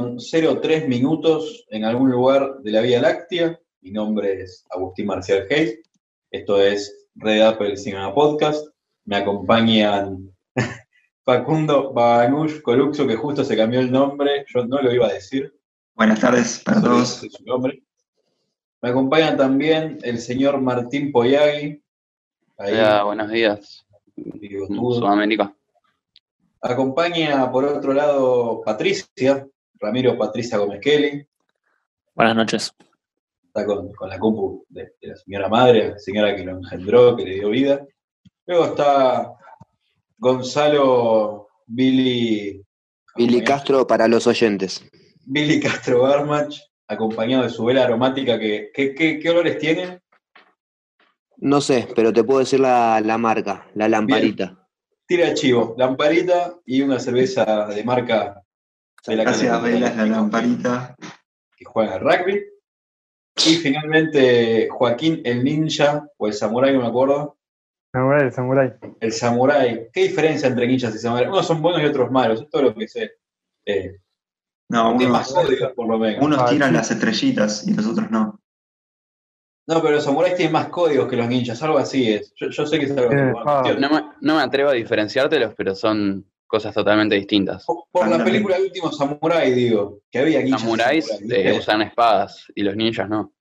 muy buenas. 4 con 03 minutos en algún lugar de la Vía Láctea. Mi nombre es Agustín Marcial Hayes. Esto es Red Apple Cinema Podcast. Me acompañan Facundo Babanush Coluxo, que justo se cambió el nombre. Yo no lo iba a decir. Buenas tardes para todos. Su nombre. Me acompaña también el señor Martín Poyagui. Ahí, Hola, buenos días. Sudamérica. Acompaña por otro lado Patricia, Ramiro Patricia Gómez Kelly. Buenas noches. Está con, la compu de, la señora madre, la señora que lo engendró, que le dio vida. Luego está Gonzalo Billy. Billy Castro para los oyentes. Billy Castro Barmach, acompañado de su vela aromática. Que, ¿qué, olores tiene? No sé, pero te puedo decir la, marca, la lamparita tira chivo, lamparita y una cerveza de marca la Gracias, Velas, la lamparita. Que juega rugby. Y finalmente Joaquín el ninja, o el samurái, no me acuerdo. Samurai, el samurái. El samurái. ¿Qué diferencia entre ninjas y samuráis? Unos son buenos y otros malos, es todo lo que sé. Eh, no, unos, por lo menos. unos tiran las estrellitas y los otros no. No, pero los samuráis tienen más códigos que los ninjas, algo así es. Yo, sé que es algo eh, no, me, atrevo a diferenciártelos, pero son cosas totalmente distintas. Por, la película El último samurái, digo, que había ninjas. Samuráis eh, usan espadas y los ninjas no.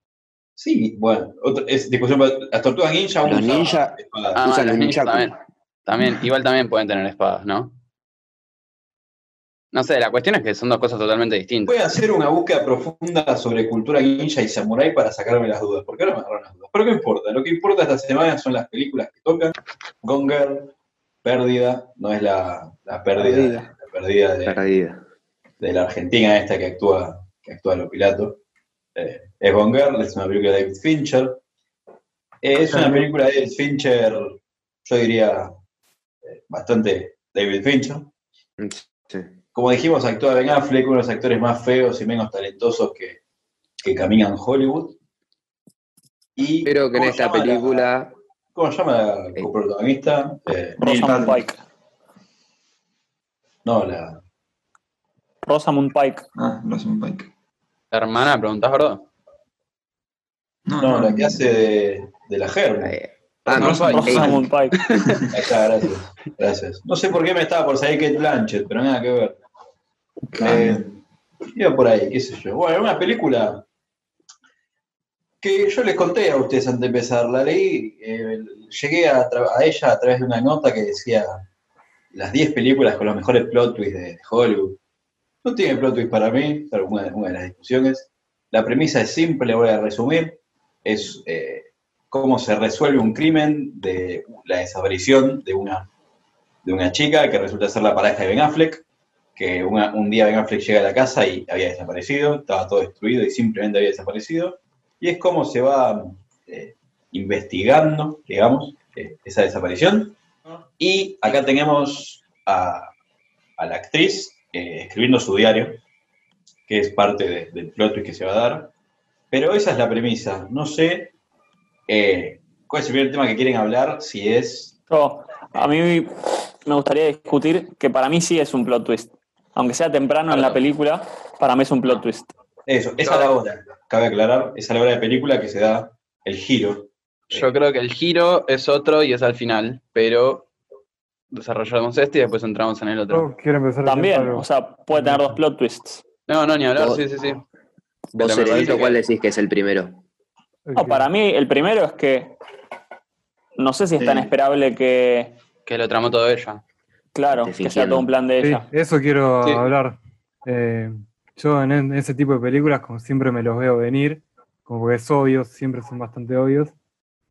Sí, bueno, es discusión. Las tortugas ninja los ninjas ah, usan los ninjas también. También, igual también pueden tener espadas, ¿no? No sé, la cuestión es que son dos cosas totalmente distintas. Voy a hacer una búsqueda profunda sobre cultura ninja y samurai para sacarme las dudas, porque ahora me agarran las dudas. Pero ¿qué importa? Lo que importa esta semana son las películas que tocan. Gone Pérdida, no es la, pérdida, la pérdida de, la Argentina esta que actúa, que actúa lo Pilato. Eh, es Gone es una película de David Fincher. Eh, es una película de David Fincher, yo diría, eh, bastante David Fincher. Sí como dijimos, actúa Ben Affleck, uno de los actores más feos y menos talentosos que, que caminan en Hollywood. Y, Pero que en esta película. ¿Cómo se llama la coprotagonista? Eh, Rosamund Pike. No, la. Rosamund Pike. Ah, Rosamund Pike. ¿La hermana, preguntás, verdad? No, la que hace de, de la Germa. Ah, no, Rosamund Pike. gracias. Gracias. No sé por qué me estaba por salir Kate Blanchett, pero nada que ver. Eh, iba por ahí, qué sé yo. Bueno, una película que yo les conté a ustedes antes de empezar. La leí, eh, llegué a, ella a través de una nota que decía las 10 películas con los mejores plot twists de, Hollywood. No tiene plot twist para mí, pero una, de las discusiones. La premisa es simple, voy a resumir. Es eh, cómo se resuelve un crimen de la desaparición de una, de una chica que resulta ser la pareja de Ben Affleck que un día Ben Affleck llega a la casa y había desaparecido, estaba todo destruido y simplemente había desaparecido. Y es como se va eh, investigando, digamos, eh, esa desaparición. Y acá tenemos a, la actriz eh, escribiendo su diario, que es parte del plot que se va a dar. Pero esa es la premisa. No sé cuál es el primer tema que quieren hablar, si es... a mí me gustaría discutir que para mí sí es un plot twist aunque sea temprano en la película, para mí es un plot twist. Eso, esa es la hora, cabe aclarar, esa es la hora de película que se da el giro. Yo creo que el giro es otro y es al final, pero desarrollamos este y después entramos en el otro. También, o sea, puede tener dos plot twists. No, no, ni hablar, sí, sí, sí. ¿Vos, Serenito, cuál decís que es el primero? No, para mí el primero es que no sé si es tan esperable que... Que lo tramó todo ella. Claro, que sea todo un plan de ella. eso quiero hablar. Eh, yo en, ese tipo de películas, como siempre me los veo venir, como que es obvio, siempre son bastante obvios.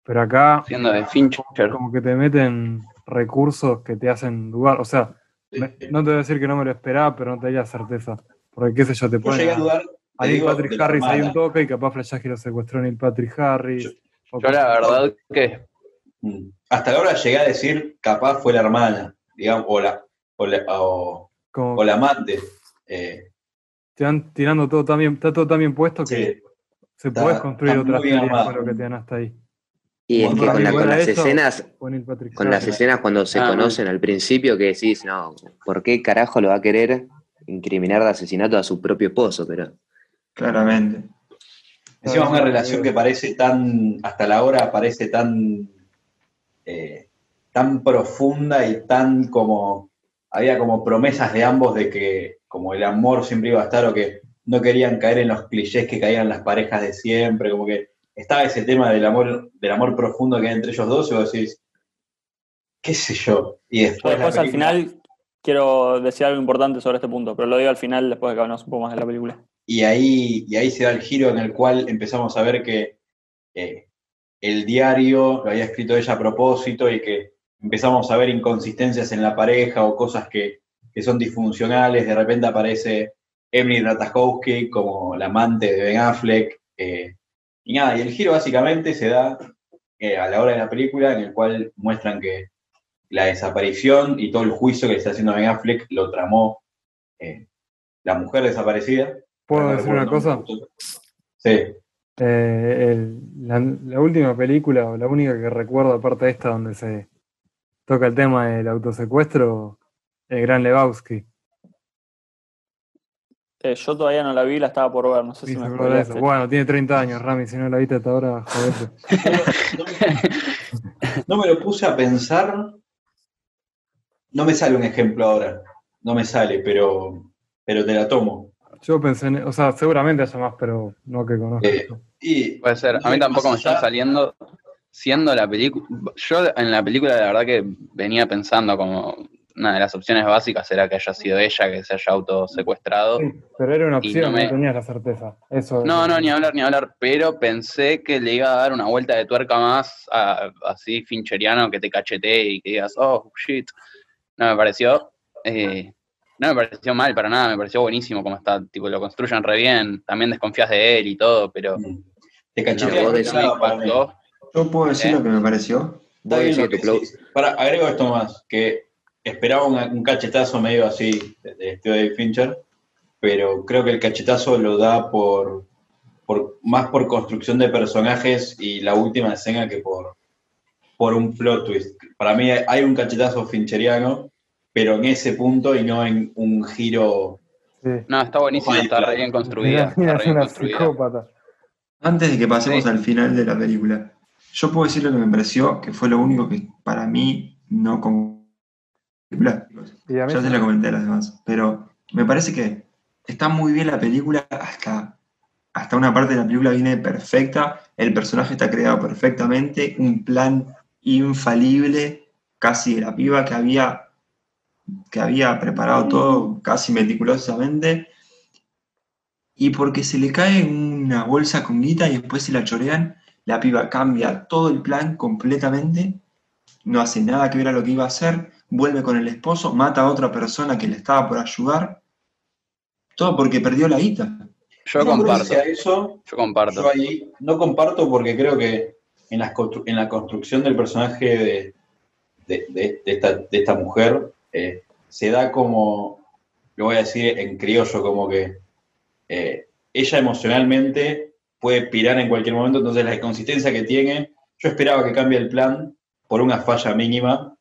Pero acá, de como que te meten recursos que te hacen dudar. O sea, no te voy a decir que no me lo esperaba, pero no te la certeza. Porque qué sé yo, te ponen. A, Neil Patrick Harris hay un toque y capaz Flash que lo secuestró Neil Patrick Harris. Yo, yo la verdad que. Hasta ahora llegué a decir, capaz fue la hermana digamos, o la, o la, o, la amante. Eh, te van tirando todo también, está todo tan bien puesto que se puede construir otras teorías con lo que te dan hasta ahí. Y es que con, las escenas, con las escenas cuando se conocen al principio que decís, no, ¿por qué carajo lo va a querer incriminar de asesinato a su propio esposo, pero. Claramente. Encima una relación que parece tan, hasta la hora parece tan, eh, tan profunda y tan como, había como promesas de ambos de que como el amor siempre iba a estar o que no querían caer en los clichés que caían las parejas de siempre, como que estaba ese tema del amor, del amor profundo que hay entre ellos dos, y vos decís, qué sé yo. Y después, al final quiero decir algo importante sobre este punto, pero lo digo al final después de que hablamos un poco más de la película. Y ahí, y ahí se da el giro en el cual empezamos a ver que eh, el diario lo había escrito ella a propósito y que empezamos a ver inconsistencias en la pareja o cosas que, son disfuncionales. De repente aparece Emily Ratajkowski como la amante de Ben Affleck. Eh, y nada, y el giro básicamente se da eh, a la hora de la película en el cual muestran que la desaparición y todo el juicio que le está haciendo Ben Affleck lo tramó eh, la mujer desaparecida. ¿Puedo decir una cosa? Sí. Eh, la, última película, o la única que recuerdo aparte de esta, donde se toca el tema del autosecuestro, el Gran Lebowski. Eh, yo todavía no la vi, la estaba por ver, no sé si me Bueno, tiene 30 años, Rami, si no la viste hasta ahora, joder. no me lo puse a pensar, no me sale un ejemplo ahora, no me sale, pero, pero te la tomo. Yo pensé, en, o sea, seguramente haya más, pero no que conozco. Eh, Puede ser, a mí tampoco me están saliendo, siendo la película, yo en la película la verdad que venía pensando como una de las opciones básicas era que haya sido ella que se haya autosecuestrado. Sí, pero era una opción, no, tenías la certeza. Eso no, no, ni hablar, ni hablar, pero pensé que le iba a dar una vuelta de tuerca más así fincheriano que te cachetee y que digas, oh, shit, no me pareció. Eh, no me pareció mal para nada, me pareció buenísimo como está, tipo, lo construyen re bien, también desconfías de él y todo, pero... Te no, Yo puedo decir lo que me pareció. Para, agrego esto más, que esperaba un, cachetazo medio así de, de Fincher, pero creo que el cachetazo lo da por, por más por construcción de personajes y la última escena que por, por un plot twist. Para mí hay un cachetazo fincheriano, pero en ese punto y no en un giro. No, está buenísimo, está re bien construida. Antes de que pasemos al final de la película, yo puedo decir lo que me pareció, que fue lo único que para mí no con ya se lo comenté a las demás, pero me parece que está muy bien la película hasta, hasta una parte de la película viene perfecta, el personaje está creado perfectamente, un plan infalible, casi de la piba que había, que había preparado todo casi meticulosamente, y porque se le cae una bolsa con guita y después se la chorean, la piba cambia todo el plan completamente, no hace nada que ver a lo que iba a hacer, vuelve con el esposo, mata a otra persona que le estaba por ayudar, todo porque perdió la guita. Yo comparto. Eso, yo comparto. Yo ahí no comparto porque creo que en la, en la construcción del personaje de, esta, mujer eh, se da como, lo voy a decir en criollo, como que eh, ella emocionalmente puede pirar en cualquier momento, entonces la inconsistencia que tiene, yo esperaba que cambie el plan por una falla mínima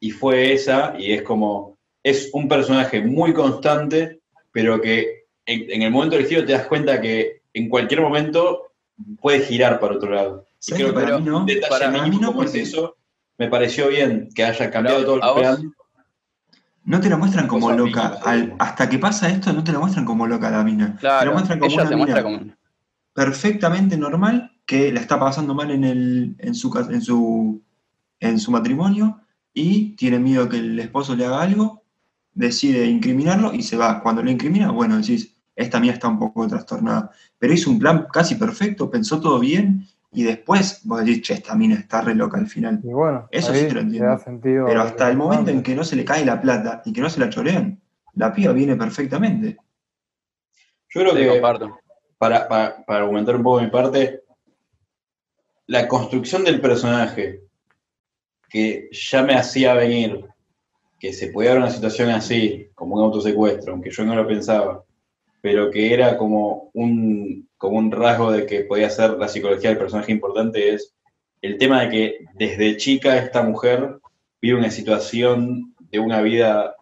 y fue esa, y es como, es un personaje muy constante, pero que en, el momento del giro te das cuenta que en cualquier momento puede girar para otro lado. Sí, creo que para mí no, para mí no porque eso me pareció bien que haya cambiado todo el plan. No te lo muestran como loca. hasta que pasa esto, no te lo muestran como loca la mina. te lo muestran como una mina como... perfectamente normal que la está pasando mal en, el, en, su, en, su, en su matrimonio y tiene miedo que el esposo le haga algo, decide incriminarlo y se va. Cuando lo incrimina, bueno, decís, esta mía está un poco trastornada. Pero hizo un plan casi perfecto, pensó todo bien y después vos decís, che, esta mina está re loca al final. Y bueno, eso sí te lo entiendo. Pero hasta el momento en que no se le cae la plata y que no se la chorean, la piba viene perfectamente. Yo creo que, para, para, para argumentar un poco mi parte, la construcción del personaje que ya me hacía venir que se podía dar una situación así, como un autosecuestro, aunque yo no lo pensaba, pero que era como un, como un rasgo de que podía ser la psicología del personaje importante, es el tema de que desde chica esta mujer vive una situación de una vida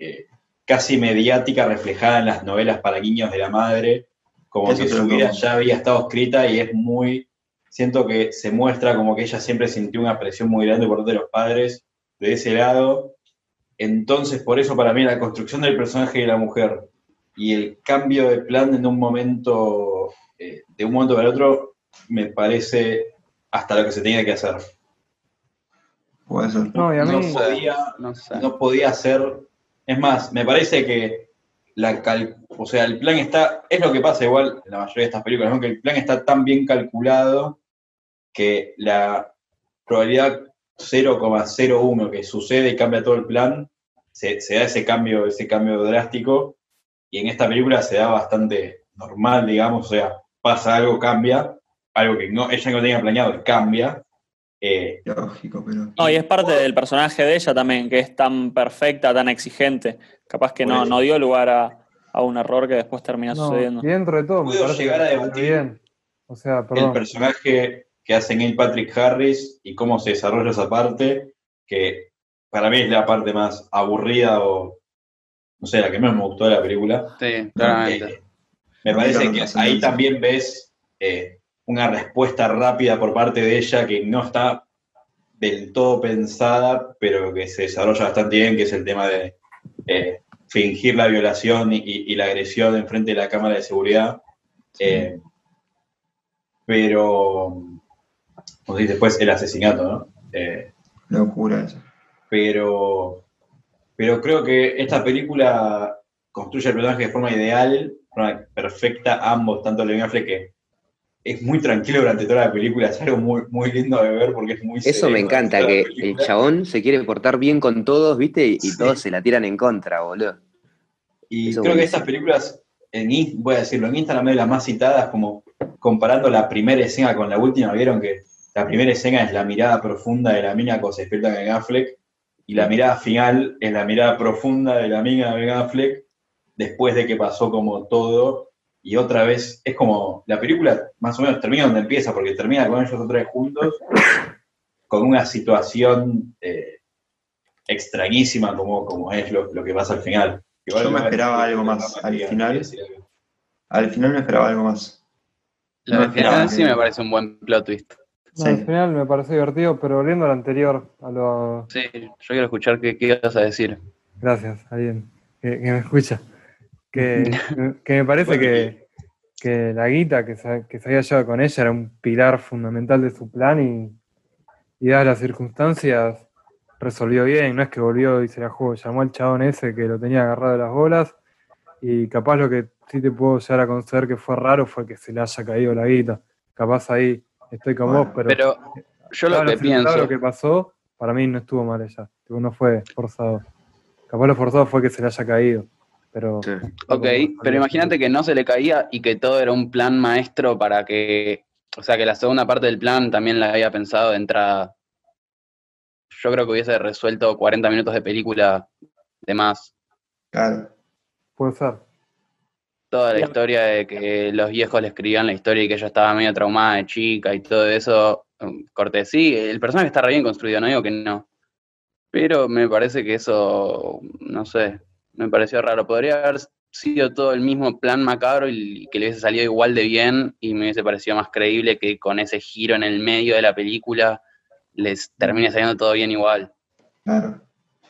eh, casi mediática reflejada en las novelas para niños de la madre, como que su vida ya había estado escrita y es muy, siento que se muestra como que ella siempre sintió una presión muy grande por parte de los padres de ese lado. Entonces, por eso para mí la construcción del personaje de la mujer y el cambio de plan en un momento, eh, de un momento para otro, me parece hasta lo que se tenía que hacer. Puede ser. No, podía, no, podía ser. Es más, me parece que la o sea, el plan está, es lo que pasa igual en la mayoría de estas películas, que el plan está tan bien calculado que la probabilidad 0,01 que sucede y cambia todo el plan, se, da ese cambio, ese cambio drástico, y en esta película se da bastante normal, digamos, o sea, pasa algo, cambia, algo que no, ella no tenía planeado cambia. Eh, Lógico, pero. No, y es parte del personaje de ella también, que es tan perfecta, tan exigente. Capaz que no, no dio lugar a, un error que después termina sucediendo. Y dentro de todo, me llegar a debatir bien. O sea, el personaje que hace Neil Patrick Harris y cómo se desarrolla esa parte, que para mí es la parte más aburrida o, no sé, la que menos me gustó de la película. Sí, claramente. Eh, me parece que ahí también ves eh, una respuesta rápida por parte de ella que no está del todo pensada, pero que se desarrolla bastante bien, que es el tema de eh, fingir la violación y, la agresión en frente de la cámara de seguridad. pero como después el asesinato, ¿no? Eh, Locura eso. Pero, pero creo que esta película construye el personaje de forma ideal, de forma perfecta, ambos, tanto Levin Affleck que es muy tranquilo durante toda la película, es algo muy, muy lindo de ver porque es muy... Eso me encanta, que el chabón se quiere portar bien con todos, ¿viste? Y, todos se la tiran en contra, boludo. Y creo que estas películas, en, voy a decirlo, en Instagram es las más citadas, como comparando la primera escena con la última, vieron que la primera escena es la mirada profunda de la mina cuando se despierta Ben Affleck, y la mirada final es la mirada profunda de la mina de Ben Affleck después de que pasó como todo, y otra vez es como, la película más o menos termina donde empieza, porque termina con ellos otra vez juntos, con una situación eh, extrañísima como, como es lo, que pasa al final. Yo me esperaba algo más al final. Al final me esperaba algo más. al final sí me parece un buen plot twist. Al final me parece divertido, pero volviendo al anterior, a lo... Sí, yo quiero escuchar qué, qué ibas a decir. Gracias, alguien que, me escucha. Que, me parece que, la guita que se, que se había llevado con ella era un pilar fundamental de su plan y, y dadas las circunstancias resolvió bien, no es que volvió y se la jugó, llamó al chabón ese que lo tenía agarrado de las bolas y capaz lo que sí te puedo llegar a conceder que fue raro fue que se le haya caído la guita. Capaz ahí estoy con vos, pero, pero yo lo que pienso. Lo que pasó, para mí no estuvo mal ella. no fue forzado. Capaz lo forzado fue que se le haya caído. Pero. Ok, pero imagínate que no se le caía y que todo era un plan maestro para que. O sea, que la segunda parte del plan también la había pensado de entrada. Yo creo que hubiese resuelto 40 minutos de película de más. Claro. Puede ser toda la historia de que los viejos le escribían la historia y que ella estaba medio traumada de chica y todo eso, um, corte, sí, el personaje está re bien construido, no digo que no. Pero me parece que eso, no sé, me pareció raro. Podría haber sido todo el mismo plan macabro y que le hubiese salido igual de bien y me hubiese parecido más creíble que con ese giro en el medio de la película les termine saliendo todo bien igual. Claro.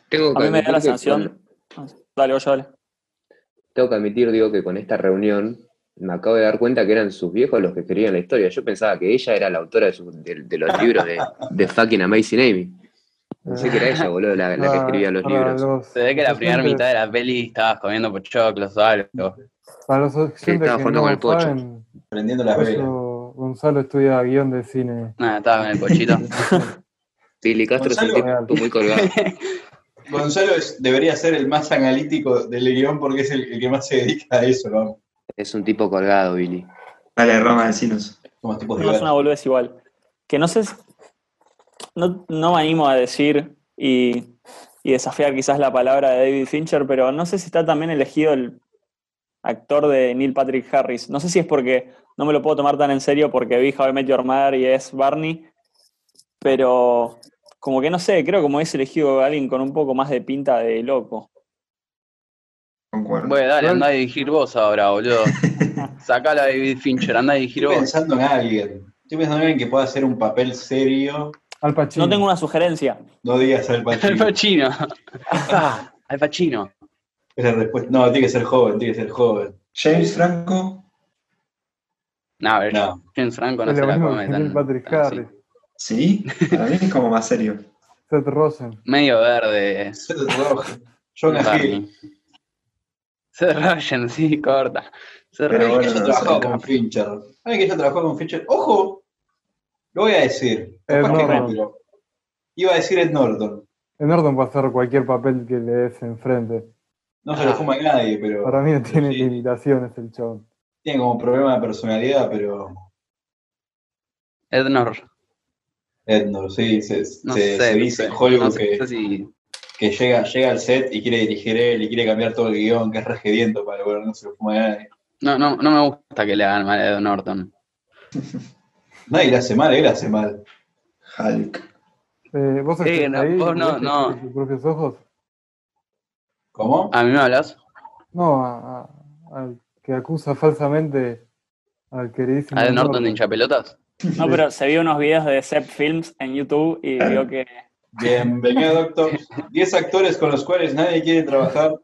Tengo a mí me da la sensación. Dale, oye, dale tengo que admitir, digo, que con esta reunión me acabo de dar cuenta que eran sus viejos los que escribían la historia. Yo pensaba que ella era la autora de, los libros de, fucking Amazing Amy. Pensé que era ella, boludo, la, que escribía los libros. Se ve que la primera mitad de la peli estabas comiendo pochoclos o algo. Para los sí, estaba jugando con el pocho. Prendiendo la velas. Gonzalo estudia guion de cine. Nada, estaba con el pochito. Pili Castro es un tipo muy colgado. Gonzalo debería ser el más analítico del guion porque es el, que más se dedica a eso, ¿no? Es un tipo colgado, Billy. Dale, Roma, decinos. No es una boludez igual. Que no sé, no, no me animo a decir y, y, desafiar quizás la palabra de David Fincher, pero no sé si está también elegido el actor de Neil Patrick Harris. No sé si es porque no me lo puedo tomar tan en serio porque vi How I Met Your Mother y es Barney, pero como que no sé, creo como es elegido a alguien con un poco más de pinta de loco. Concuerdo. Bueno, dale, anda a dirigir vos ahora, boludo. Sacala a David Fincher, anda a dirigir Estoy pensando en alguien. Estoy pensando en alguien que pueda hacer un papel serio. Al Pacino. No tengo una sugerencia. No digas Al Pacino. Al Pacino. Al Pacino. Es la respuesta. No, tiene que ser joven, tiene que ser joven. James Franco. No, a ver, no. James Franco no se la come tan. Patrick Harris. ¿Sí? Para mí es como más serio. Seth Rosen. Medio verde. Seth Rogen. Jonah Hill. Seth Rogen, sí, corta. Seth Pero bueno, que trabajado con Fincher. ¿Alguien que ya trabajó con Fincher? ¡Ojo! Lo voy a decir. Ed Norton. Iba a decir Ed Norton. Ed Norton puede hacer cualquier papel que le des enfrente. No se lo fuma a nadie, pero. Para mí no tiene limitaciones el show. Tiene como problema de personalidad, pero. Ednor. Ednor, sí, se, se, dice en Hollywood que, que llega, llega al set y quiere dirigir él y quiere cambiar todo el guion, que es regediento para que no se lo fuma a nadie. No, no, no me gusta que le hagan mal a Ed Norton. Nadie le hace mal, él hace mal. Hulk. Eh, ¿Vos, eh, no, vos no, no. tus propios ojos? ¿Cómo? ¿A mí me hablas? No, al que acusa falsamente al queridísimo. ¿A Ed Norton de hinchapelotas? No, pero se vio unos videos de Sepp Films en YouTube y vio que. Bienvenido, doctor. Diez actores con los cuales nadie quiere trabajar.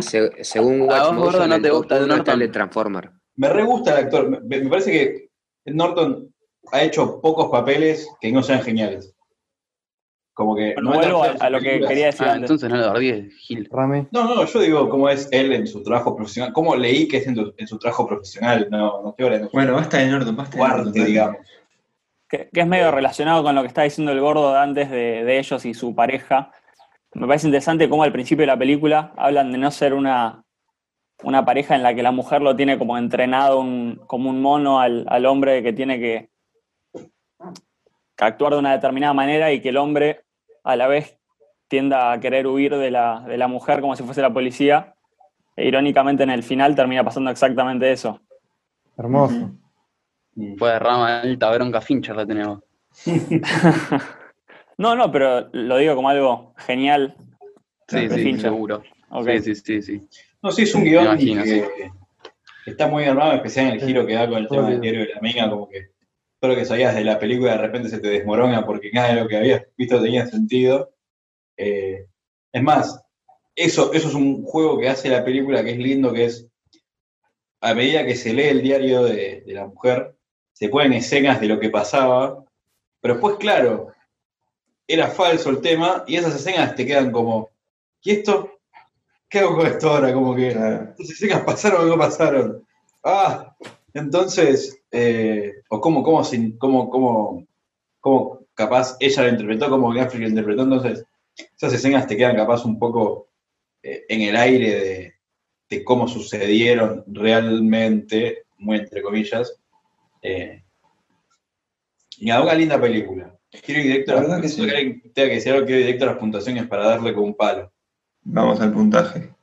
según Watch Motion, no te gusta el Norton de Transformer. Me re gusta el actor. Me, me parece que Norton ha hecho pocos papeles que no sean geniales. Como que. no vuelvo a, lo que quería decir. Ah, entonces no lo Gil. No, no, yo digo cómo es él en su trabajo profesional. Cómo leí que es en, su trabajo profesional. No, no estoy hablando. Bueno, basta de Norton, basta de Norton. digamos. Que, es medio relacionado con lo que está diciendo el gordo antes de, de ellos y su pareja. Me parece interesante cómo al principio de la película hablan de no ser una, una pareja en la que la mujer lo tiene como entrenado como un mono al, al hombre que tiene que, que, actuar de una determinada manera y que el hombre a la vez tienda a querer huir de la, de la mujer como si fuese la policía. E irónicamente en el final termina pasando exactamente eso. Hermoso. Fue rama alta bronca Fincher la tenemos. no, no, pero lo digo como algo genial. Sí, sí, seguro. Sí, sí, sí, sí. No, sí, es un guion que, está muy armado, especial en el giro que da con el tema del diario de la amiga, como que todo lo que sabías de la película de repente se te desmorona porque nada de lo que habías visto tenía sentido. Eh, es más, eso, eso es un juego que hace la película que es lindo, que es a medida que se lee el diario de, la mujer, se ponen escenas de lo que pasaba, pero después, claro, era falso el tema y esas escenas te quedan como, ¿y esto? ¿Qué hago con esto ahora? Como que, esas escenas pasaron o no pasaron. Ah, entonces, eh, o cómo, cómo, cómo, cómo, cómo, capaz ella lo interpretó, como Gaffrey lo interpretó, entonces esas escenas te quedan capaz un poco eh, en el aire de, cómo sucedieron realmente, muy entre comillas. Eh, y nada, una linda película. Quiero ir directo a las que, que decir algo, quiero ir directo a las puntuaciones para darle con un palo. Vamos al puntaje.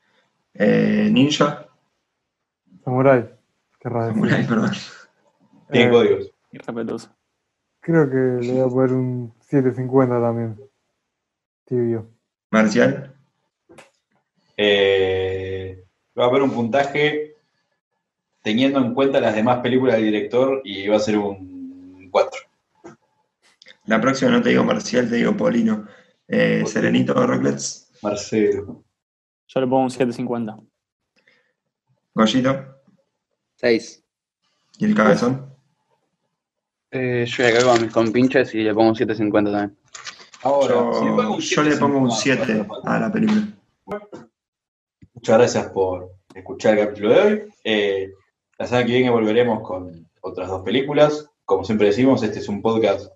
Ninja. Samurai. Samurai, perdón. Tiene eh, códigos. Creo que le voy a poner un 750 también. Tibio. Marcial. Eh, voy a poner un puntaje teniendo en cuenta las demás películas del director y va a ser un 4. La próxima no te digo Marcial, te digo Polino. Eh, Serenito Rocklets. Marcelo. Yo le pongo un 750. Goyito. 6. ¿Y el cabezón? Eh, yo voy a con mis compinches y le pongo un 7.50 también. Ahora, yo, le pongo un 7 a la película. Muchas gracias por escuchar el capítulo de hoy. Eh, la semana que viene volveremos con otras dos películas. Como siempre decimos, este es un podcast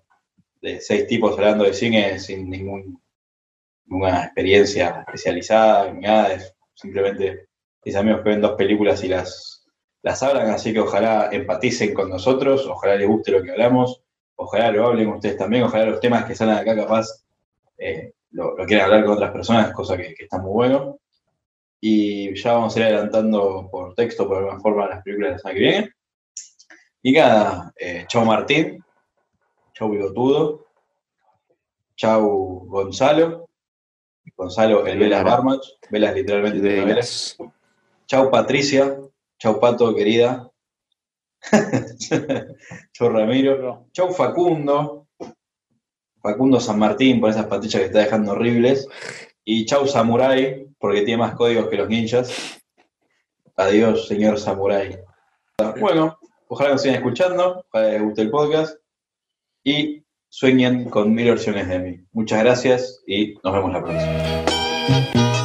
de seis tipos hablando de cine sin ningún, ninguna experiencia especializada, ni nada. Es simplemente mis amigos que ven dos películas y las las hablan, así que ojalá empaticen con nosotros, ojalá les guste lo que hablamos, ojalá lo hablen ustedes también, ojalá los temas que salen acá capaz eh, lo, quieran hablar con otras personas, cosa que, está muy bueno. Y ya vamos a ir adelantando por texto, por alguna forma, las películas de la semana que viene. Y nada, eh, chau Martín, chau Bigotudo, chau Gonzalo. Gonzalo, el Velas Barmach. Velas literalmente Velas. Chau Patricia. Chau Pato, querida. Chau Ramiro. Chau Facundo. Facundo San Martín por esas patillas que está dejando horribles. Y chau Samurai, porque tiene más códigos que los ninjas. Adiós, señor Samurai. Bueno, ojalá nos sigan escuchando, ojalá les guste el podcast y sueñen con mil versiones de mí. Muchas gracias y nos vemos la próxima.